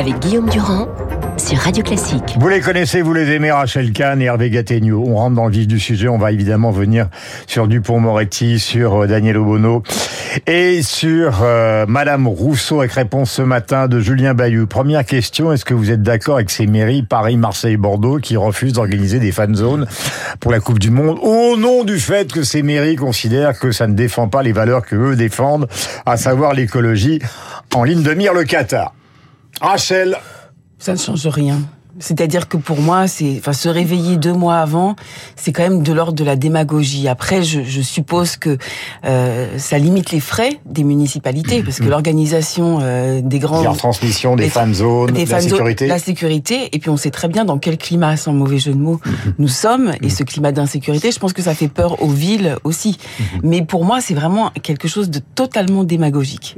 avec Guillaume Durand sur Radio Classique. Vous les connaissez, vous les aimez, Rachel Kahn et Hervé Gattegno. On rentre dans le vif du sujet. On va évidemment venir sur Dupont-Moretti, sur euh, Daniel Obono et sur euh, Madame Rousseau avec réponse ce matin de Julien Bayou. Première question, est-ce que vous êtes d'accord avec ces mairies, Paris, Marseille, Bordeaux, qui refusent d'organiser des fan zones pour la Coupe du Monde au nom du fait que ces mairies considèrent que ça ne défend pas les valeurs que eux défendent, à savoir l'écologie, en ligne de mire le Qatar? Rachel ça ne change rien. C'est-à-dire que pour moi, c'est, enfin, se réveiller deux mois avant, c'est quand même de l'ordre de la démagogie. Après, je, je suppose que euh, ça limite les frais des municipalités, parce que l'organisation euh, des grands, la transmission des, fan zones, des la sécurité, la sécurité, et puis on sait très bien dans quel climat, sans mauvais jeu de mots, mmh. nous sommes, et mmh. ce climat d'insécurité, je pense que ça fait peur aux villes aussi. Mais pour moi, c'est vraiment quelque chose de totalement démagogique.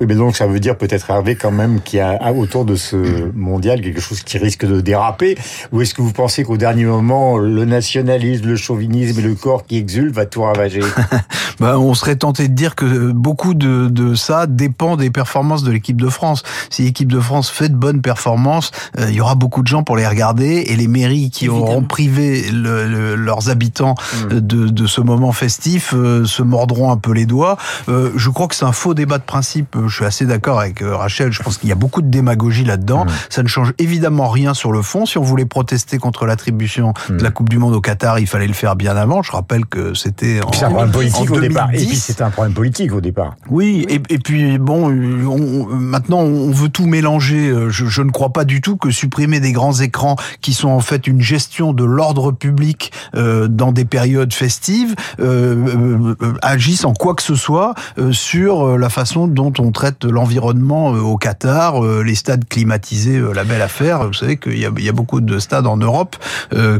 Oui, mais donc ça veut dire peut-être Hervé quand même qu'il y a autour de ce mondial quelque chose qui risque de déraper. Ou est-ce que vous pensez qu'au dernier moment, le nationalisme, le chauvinisme et le corps qui exulte va tout ravager? Ben, On serait tenté de dire que beaucoup de, de ça dépend des performances de l'équipe de France. Si l'équipe de France fait de bonnes performances, euh, il y aura beaucoup de gens pour les regarder et les mairies qui auront privé le, leurs habitants mm. de, de, ce moment festif euh, se mordront un peu les doigts. Euh, je crois que c'est un faux débat de principe je suis assez d'accord avec euh, Rachel, je pense qu'il y a beaucoup de démagogie là-dedans. Ça ne change évidemment rien sur le fond. Si on voulait protester contre l'attribution de la Coupe du Monde au Qatar, il fallait le faire bien avant. Je rappelle que c'était en, un problème politique au départ. Et puis c'était un problème politique au départ. Oui, et, et puis bon, on, maintenant on veut tout mélanger. Euh, je, je, ne crois pas du tout que supprimer des grands écrans qui sont en fait une gestion de l'ordre public euh, dans des périodes festives euh, euh, agissent en quoi que ce soit sur la façon dont on traite l'environnement euh, au Qatar, euh, les stades climatisés, euh, la belle affaire. Vous savez qu'il y, a, beaucoup de stades en Europe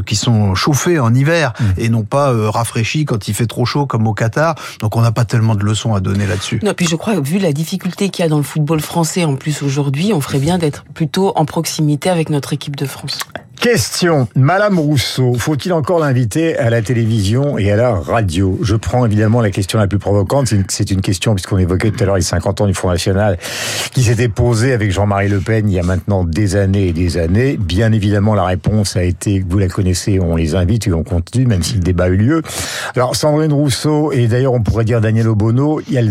qui sont chauffés en hiver mmh. et non pas rafraîchis quand il fait trop chaud comme au Qatar. Donc on n'a pas tellement de leçons à donner là-dessus. Non, puis je crois, vu la difficulté qu'il y a dans le football français en plus aujourd'hui, on ferait bien d'être plutôt en proximité avec notre équipe de France. Question. Madame Rousseau, faut-il encore l'inviter à la télévision et à la radio? Je prends évidemment la question la plus provocante. C'est une, question, puisqu'on évoquait tout à l'heure les 50 ans du Front National, qui s'était posée avec Jean-Marie Le Pen il y a maintenant des années et des années. Bien évidemment, la réponse a été, vous la connaissez, on les invite et on continue, même si le débat a eu lieu. Alors, Sandrine Rousseau, et d'ailleurs on pourrait dire Daniel Obono, elles,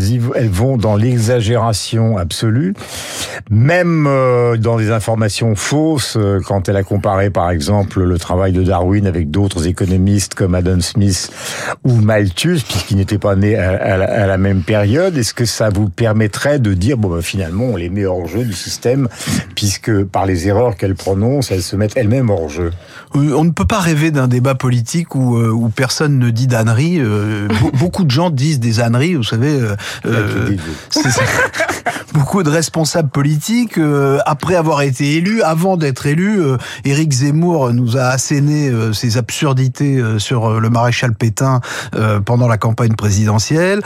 vont dans l'exagération absolue, même euh, dans des informations fausses, euh, quand elle a comparé, par par exemple le travail de Darwin avec d'autres économistes comme Adam Smith ou Malthus, puisqu'ils n'étaient pas nés à, la, même période. Est-ce que ça vous permettrait de dire, bon, ben, finalement, on les met hors jeu du système, puisque par les erreurs qu'elles prononcent, elles se mettent elles-mêmes hors jeu? On ne peut pas rêver d'un débat politique où, euh, où personne ne dit d'âneries. Euh, beaucoup de gens disent des âneries, vous savez. Euh, beaucoup de responsables politiques, après avoir été élus, avant d'être élus, Éric Zemmour nous a asséné euh, ses absurdités euh, sur euh, le maréchal Pétain pendant la campagne présidentielle.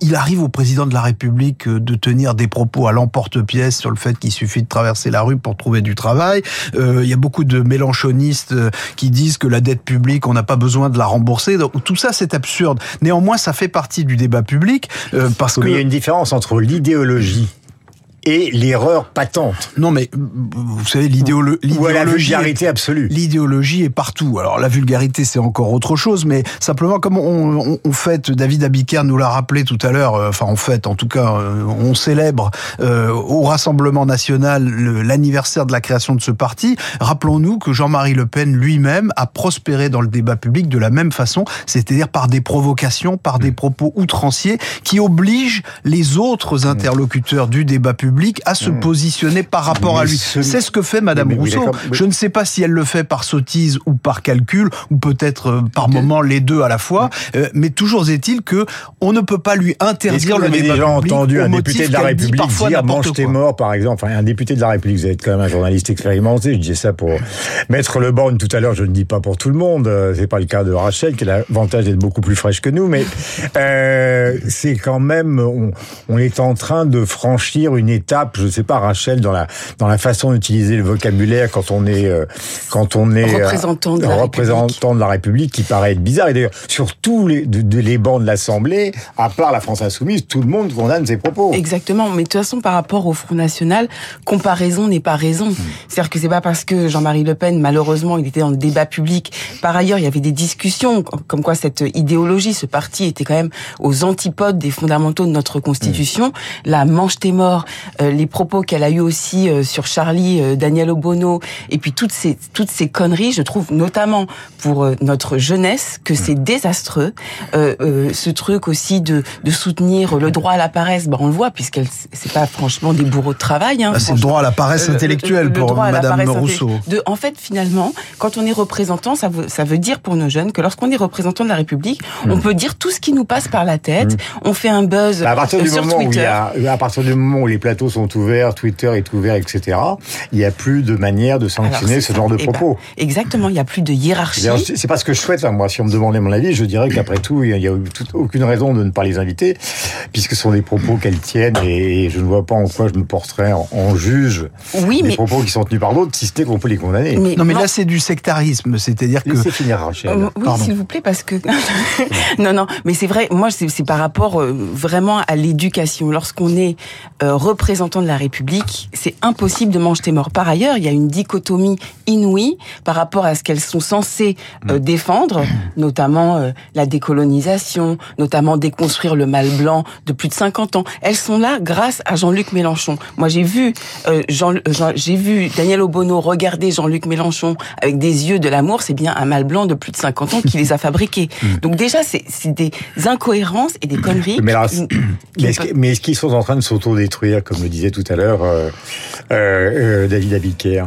Il arrive au président de la République de tenir des propos à l'emporte-pièce sur le fait qu'il suffit de traverser la rue pour trouver du travail. Il y a beaucoup de mélanchonistes qui disent que la dette publique, on n'a pas besoin de la rembourser. Donc, tout ça, c'est absurde. Néanmoins, ça fait partie du débat public parce que... il y a une différence entre l'idéologie et l'erreur patente. Non, mais vous savez, l'idéologie. Ou la vulgarité absolue. L'idéologie est partout. Alors la vulgarité, c'est encore autre chose, mais simplement, comme on, on, fête, David Abiker nous l'a rappelé tout à l'heure, euh, enfin, on fête, en tout cas, euh, on célèbre euh, au Rassemblement national l'anniversaire de la création de ce parti. Rappelons-nous que Jean-Marie Le Pen lui-même a prospéré dans le débat public de la même façon, c'est-à-dire par des provocations, par des mm. propos outranciers qui obligent les autres mm. interlocuteurs du débat public à se hmm. positionner par rapport à lui. C'est ce que fait Madame Rousseau. Je ne sais pas si elle le fait par sottise ou par calcul, ou peut-être euh, par moment les deux à la fois. Hmm. Euh, mais toujours est-il que on ne peut pas lui interdire le débat déjà entendu un député de la République dire mange tes morts, par exemple? Enfin, un député de la République, vous êtes quand même un journaliste expérimenté. Je disais ça pour mettre le borne tout à l'heure. Je ne dis pas pour tout le monde. Euh, c'est pas le cas de Rachel, qui a l'avantage d'être beaucoup plus fraîche que nous. Mais euh, c'est quand même, on, on est en train de franchir une étape je ne sais pas, Rachel, dans la dans la façon d'utiliser le vocabulaire quand on est euh, quand on est représentant de la représentant République. de la République, qui paraît être bizarre. Et d'ailleurs, sur tous les de, de les bancs de l'Assemblée, à part la France insoumise, tout le monde condamne ses propos. Exactement, mais de toute façon, par rapport au Front National, comparaison n'est pas raison. C'est-à-dire que c'est pas parce que Jean-Marie Le Pen, malheureusement, il était dans le débat public. Par ailleurs, il y avait des discussions comme quoi cette idéologie, ce parti était quand même aux antipodes des fondamentaux de notre Constitution. La manche tes morts, euh, les propos qu'elle a eu aussi euh, sur Charlie, euh, Daniel Obono, et puis toutes ces toutes ces conneries, je trouve notamment pour euh, notre jeunesse que c'est désastreux. Euh, euh, ce truc aussi de de soutenir le droit à la paresse, ben on le voit puisqu'elle c'est pas franchement des bourreaux de travail. Hein, Ah, c'est le droit à la paresse Euh, le- intellectuelle le pour Madame Rousseau. intellectuelle. De, en fait, finalement, quand on est représentant, ça veut, ça veut dire pour nos jeunes que lorsqu'on est représentant de la République, on peut dire tout ce qui nous passe par la tête. On fait un buzz Bah, à partir euh, du sur moment où il Twitter. y a, à partir du moment où les plateaux sont ouverts, Twitter est ouvert, etc., il n'y a plus de manière de sanctionner c'est ce ça. genre de Eh ben, propos. exactement, il n'y a plus de hiérarchie. D'ailleurs, C'est c'est pas ce que je souhaite. hein. Moi, si on me demandait mon avis, je dirais qu'après tout, il n'y a, aucune raison de ne pas les inviter, puisque ce sont des propos qu'elles tiennent, et je ne vois pas en quoi je me porterais en, en juge Oui, des mais, propos qui sont tenus par d'autres, si ce n'est qu'on peut les condamner. mais Non, mais non. là, c'est du sectarisme, c'est-à-dire que Laissez finir, Rachel. Euh, oui, s'il vous plaît, parce que non, non, mais c'est vrai. Moi, c'est c'est par rapport euh, vraiment à l'éducation. Lorsqu'on est euh, représentant de la République, c'est impossible de manger tes morts. Par ailleurs, il y a une dichotomie inouïe par rapport à ce qu'elles sont censées euh, défendre, notamment euh, la décolonisation, notamment déconstruire le mal blanc de plus de 50 ans. Elles sont là grâce à Jean-Luc Mélenchon. Moi, j'ai vu euh, Jean, Jean- j'ai vu Daniel Obono regarder Jean-Luc Mélenchon avec des yeux de l'amour. C'est bien un mal blanc de plus de 50 ans qui les a fabriqués. Donc déjà, c'est des incohérences et des conneries. Mais alors, mais est-ce qu'ils sont en train de s'autodétruire, comme le disait tout à l'heure euh, euh, euh, David Abiker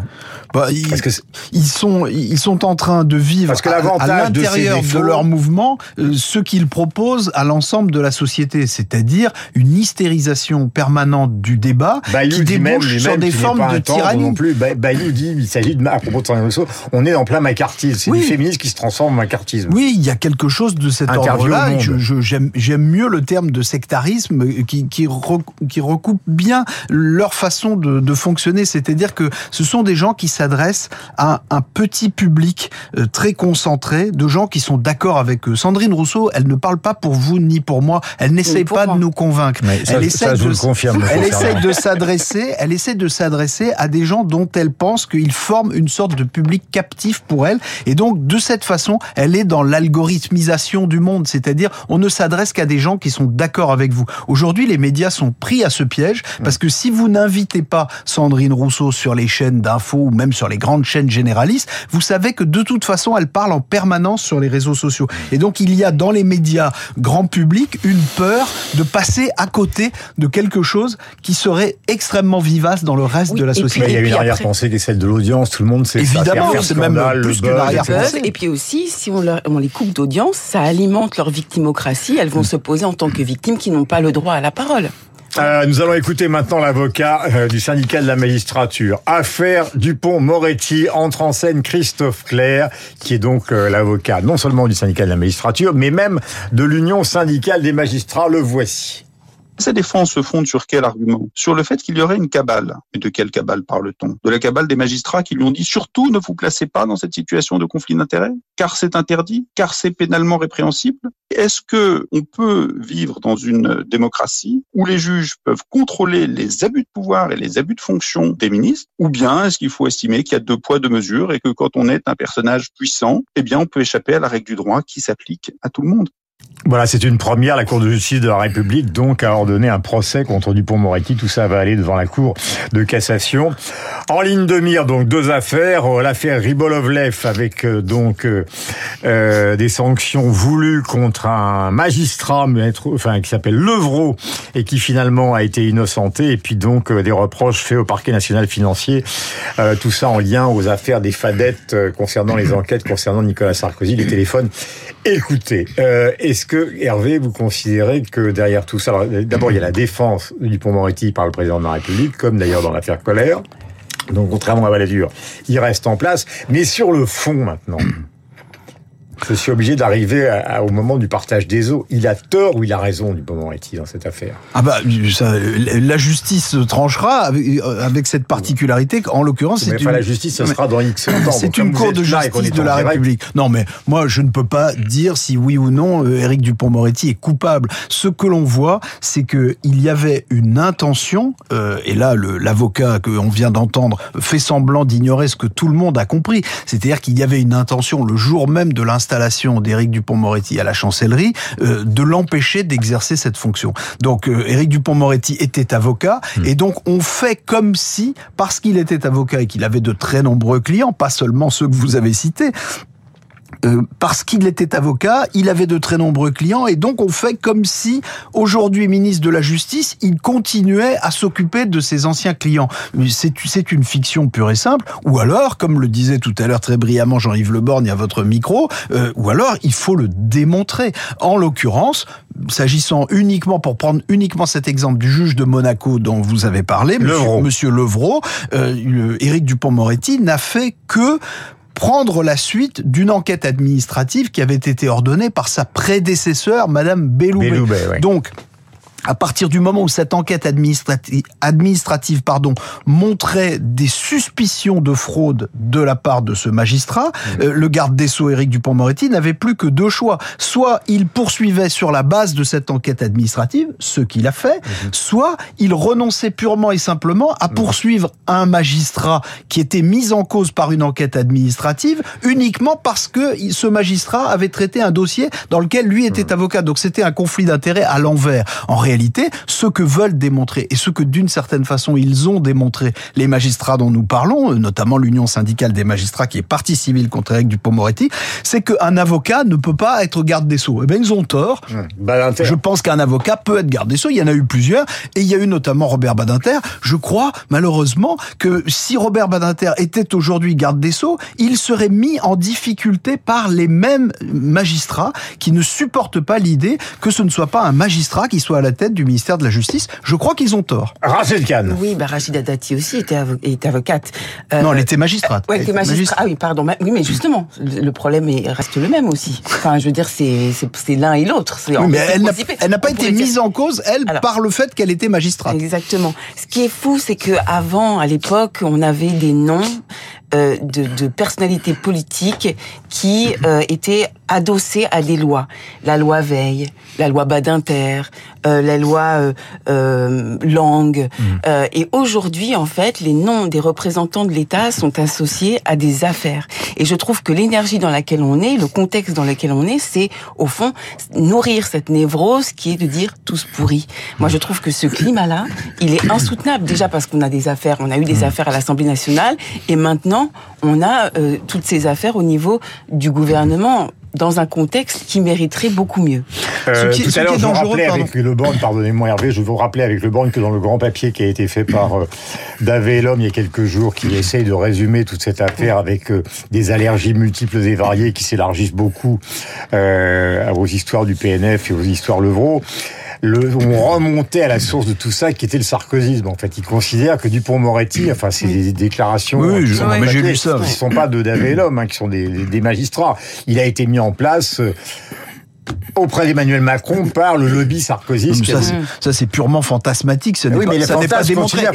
bah, ils, Parce que ils sont ils sont en train de vivre Parce que à- de l'intérieur de, leur mouvement euh, ce qu'ils proposent à l'ensemble de la société, c'est-à-dire une hystérisation permanente du débat Bayou qui débouche sur des formes de tyrannie. non plus. Bayou dit, il s'agit de, à propos de Rousseau, on est en plein macartisme. C'est Oui. du féminisme qui se transforme en macartisme. Oui, il y a quelque chose de cet ordre-là. J'aime mieux le terme de sectarisme qui, qui recoupe bien leur façon de, de fonctionner. C'est-à-dire que ce sont des gens qui s'adressent à un petit public euh, très concentré, de gens qui sont d'accord avec eux. Sandrine Rousseau, elle ne parle pas pour vous ni pour moi. Elle n'essaye pour pas moi. de nous convaincre. Mais ça, elle ça, je vous le confirme. me elle concernant. essaye de s'adresser, elle essaie de s'adresser à des gens dont elle pense qu'ils forment une sorte de public captif pour elle. Et donc, de cette façon, elle est dans l'algorithmisation du monde. C'est-à-dire, on ne s'adresse qu'à des gens qui sont d'accord avec vous. Aujourd'hui, les médias sont pris à ce piège parce que si vous n'invitez pas Sandrine Rousseau sur les chaînes d'infos ou même sur les grandes chaînes généralistes, vous savez que de toute façon, elle parle en permanence sur les réseaux sociaux. Et donc, il y a dans les médias grand public une peur de passer à côté de quelque chose qui serait extrêmement vivace dans le reste Oui, de la et puis- société. Mais il y a une puis arrière-pensée qui est celle de l'audience. Tout le monde sait ça. Évidemment, c'est même scandale, plus le qu'une buzz, arrière-pensée. Et puis aussi, si on, leur- on les coupe d'audience, ça alimente leur victimocratie. Elles vont se poser en tant que victimes qui n'ont pas le droit à la parole. Euh, nous allons écouter maintenant l'avocat euh, du syndicat de la magistrature. Affaire Dupont-Moretti entre en scène Christophe Claire, qui est donc euh, l'avocat non seulement du syndicat de la magistrature, mais même de l'Union syndicale des magistrats. Le voici. Ces défenses se fondent sur quel argument? Sur le fait qu'il y aurait une cabale. Et de quelle cabale parle-t-on? De la cabale des magistrats qui lui ont dit surtout ne vous placez pas dans cette situation de conflit d'intérêts, car c'est interdit, car c'est pénalement répréhensible. Est-ce que on peut vivre dans une démocratie où les juges peuvent contrôler les abus de pouvoir et les abus de fonction des ministres, ou bien est-ce qu'il faut estimer qu'il y a deux poids deux mesures et que quand on est un personnage puissant, eh bien on peut échapper à la règle du droit qui s'applique à tout le monde? Voilà, c'est une première. La Cour de justice de la République donc a ordonné un procès contre Dupont-Moretti. Tout ça va aller devant la Cour de cassation. En ligne de mire, donc deux affaires. Euh, L'affaire Ribolovlev avec euh, donc euh, des sanctions voulues contre un magistrat, enfin qui s'appelle Levrault et qui finalement a été innocenté. Et puis donc des reproches faits au parquet national financier. Tout ça en lien aux affaires des fadettes concernant les enquêtes concernant Nicolas Sarkozy, les téléphones écoutés. Euh, Est-ce que Hervé, vous considérez que derrière tout ça, d'abord il y a la défense du Dupont-Moretti par le président de la République, comme d'ailleurs dans l'affaire Colère. Donc contrairement à Balladur, il reste en place. Mais sur le fond maintenant, Je suis obligé d'arriver au moment du partage des eaux. Il a tort ou il a raison, Dupond-Moretti, dans cette affaire? Ah bah, ça, la justice tranchera avec, avec cette particularité. En l'occurrence, c'est une... la justice, ce sera dans X temps. C'est une cour de justice de la République. Non, mais moi, je ne peux pas dire si oui ou non euh, Éric Dupont-Moretti est coupable. Ce que l'on voit, c'est que il y avait une intention, euh, et là, l'avocat que on vient d'entendre fait semblant d'ignorer ce que tout le monde a compris. C'est-à-dire qu'il y avait une intention le jour même de l'installation d'Éric Dupont-Moretti à la chancellerie euh, de l'empêcher d'exercer cette fonction. Donc euh, Éric Dupont-Moretti était avocat hmm. et donc on fait comme si parce qu'il était avocat et qu'il avait de très nombreux clients, pas seulement ceux que vous avez cités, euh, parce qu'il était avocat, il avait de très nombreux clients et donc on fait comme si aujourd'hui ministre de la Justice, il continuait à s'occuper de ses anciens clients. C'est une fiction pure et simple. Ou alors, comme le disait tout à l'heure très brillamment Jean-Yves Le Borgne à votre micro, euh, ou alors il faut le démontrer. En l'occurrence, s'agissant uniquement, pour prendre uniquement cet exemple du juge de Monaco dont vous avez parlé, Monsieur, Monsieur Levrault, euh, Éric Dupont-Moretti n'a fait que prendre la suite d'une enquête administrative qui avait été ordonnée par sa prédécesseur, Madame Belloubet. Donc, à partir du moment où cette enquête administrative, administrative pardon, montrait des suspicions de fraude de la part de ce magistrat, mmh. euh, le garde des Sceaux, Éric Dupont-Moretti, n'avait plus que deux choix. Soit il poursuivait sur la base de cette enquête administrative, ce qu'il a fait, mmh. soit il renonçait purement et simplement à mmh. poursuivre un magistrat qui était mis en cause par une enquête administrative uniquement parce que ce magistrat avait traité un dossier dans lequel lui était avocat. Donc c'était un conflit d'intérêts à l'envers. En réalité, ce que veulent démontrer et ce que d'une certaine façon ils ont démontré les magistrats dont nous parlons, notamment l'Union syndicale des magistrats qui est partie civile contre Eric Dupont-Moretti, c'est qu'un avocat ne peut pas être garde des Sceaux. Eh bien, ils ont tort. Je pense qu'un avocat peut être garde des Sceaux. Il y en a eu plusieurs et il y a eu notamment Robert Badinter. Je crois, malheureusement, que si Robert Badinter était aujourd'hui garde des Sceaux, il serait mis en difficulté par les mêmes magistrats qui ne supportent pas l'idée que ce ne soit pas un magistrat qui soit à la tête du ministère de la Justice. Je crois qu'ils ont tort. Rachel Khan. Oui, bah Rachida Dati aussi était, avocate. Euh, non, elle était magistrate. Oui, elle était magistrate. Ah oui, pardon. Oui, mais justement, le problème reste le même aussi. Enfin, je veux dire, c'est l'un et l'autre. Oui, mais elle n'a pas été mise en cause, elle, par le fait qu'elle était magistrate. Exactement. Ce qui est fou, c'est que avant, à l'époque, on avait des noms euh, de, de, personnalités politiques qui euh, étaient adossées à des lois. La loi Veil, la loi Badinter, euh, la loi euh, euh Langue. Mmh. Euh, et aujourd'hui, en fait, les noms des représentants de l'État sont associés à des affaires. Et je trouve que l'énergie dans laquelle on est, le contexte dans lequel on est, c'est au fond nourrir cette névrose qui est de dire tous pourris. Moi, je trouve que ce climat-là, il est insoutenable. Déjà parce qu'on a des affaires, on a eu des mmh. affaires à l'Assemblée nationale, et maintenant on a euh, toutes ces affaires au niveau du gouvernement dans un contexte qui mériterait beaucoup mieux. Euh, tout à l'heure, je vous rappelais avec Le Borne, pardonnez-moi Hervé, je vous rappeler avec Le Borne que dans le grand papier qui a été fait par euh, Davé L'Homme il y a quelques jours, qui essaye de résumer toute cette affaire avec euh, des allergies multiples et variées qui s'élargissent beaucoup euh, à vos histoires du PNF et aux histoires Levrault, le, on remontait à la source de tout ça, qui était le sarkozysme. En fait, il considère que Dupont-Moretti, enfin, c'est des déclarations oui, qui, sont j'ai lu ça, qui sont pas de Davé l'homme, hein, qui sont des, des, magistrats. Il a été mis en place. Auprès d'Emmanuel Macron par le lobby Sarkozy. Ça, c'est purement fantasmatique. Ça oui, pas, mais ça n'est pas démontré.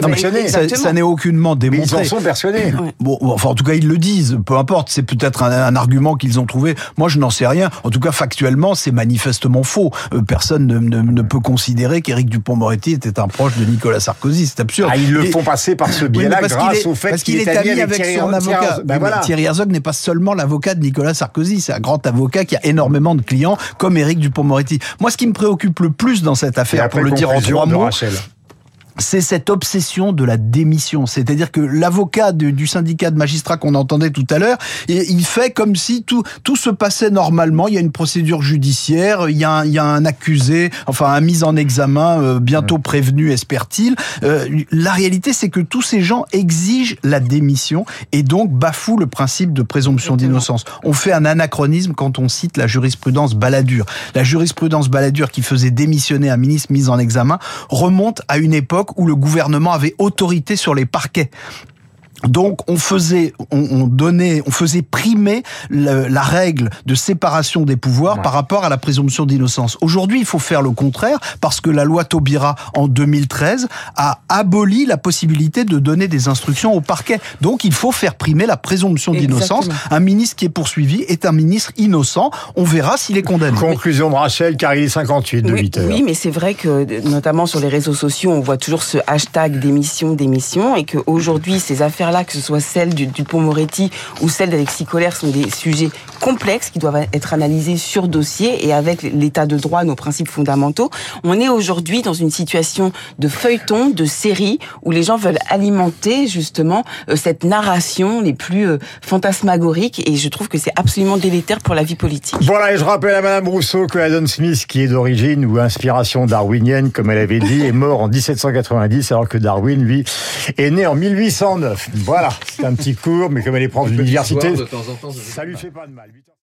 Ça, n'est aucunement démontré. Mais ils en sont persuadés. Bon, enfin, en tout cas, ils le disent. Peu importe. C'est peut-être un, argument qu'ils ont trouvé. Moi, je n'en sais rien. En tout cas, factuellement, c'est manifestement faux. Euh, personne ne, ne, peut considérer qu'Éric Dupont-Moretti était un proche de Nicolas Sarkozy. C'est absurde. Ah, ils le font passer par ce biais-là grâce au fait qu'il est, ami avec, son avocat. Ben Thierry Herzog n'est pas seulement l'avocat de Nicolas Sarkozy. C'est un grand avocat qui a énormément de clients, comme Éric Dupont-Moretti. Moi, ce qui me préoccupe le plus dans cette affaire, pour le dire en trois mots, c'est cette obsession de la démission. C'est-à-dire que l'avocat du syndicat de magistrats qu'on entendait tout à l'heure, il fait comme si tout, tout se passait normalement. Il y a une procédure judiciaire, il y a un, il y a un accusé, enfin un mise en examen, euh, bientôt prévenu, espère-t-il. Euh, la réalité, c'est que tous ces gens exigent la démission et donc bafouent le principe de présomption d'innocence. On fait un anachronisme quand on cite la jurisprudence Balladur. La jurisprudence Balladur qui faisait démissionner un ministre mis en examen remonte à une époque où le gouvernement avait autorité sur les parquets. Donc on faisait, on, donnait, on faisait primer la règle de séparation des pouvoirs par rapport à la présomption d'innocence. Aujourd'hui, il faut faire le contraire parce que la loi Taubira en 2013 a aboli la possibilité de donner des instructions au parquet. Donc il faut faire primer la présomption d'innocence. Un ministre qui est poursuivi est un ministre innocent. On verra s'il est condamné. Conclusion de Rachel, car il est 58 de oui, 8 heures. Oui, mais c'est vrai que notamment sur les réseaux sociaux, on voit toujours ce hashtag démission, démission, et qu'aujourd'hui ces affaires là que ce soit celle du, pont Moretti ou celle d'Alexis Colère, sont des sujets complexes qui doivent être analysés sur dossier et avec l'état de droit, nos principes fondamentaux. On est aujourd'hui dans une situation de feuilleton, de série, où les gens veulent alimenter justement euh, cette narration les plus euh, fantasmagoriques et je trouve que c'est absolument délétère pour la vie politique. Voilà, et je rappelle à Madame Rousseau que Adam Smith, qui est d'origine ou inspiration darwinienne, comme elle avait dit, est mort en 1790 alors que Darwin, lui, est né en 1809. Voilà, c'est un petit cours, mais comme elle est prof d'université, ça lui fait pas de mal.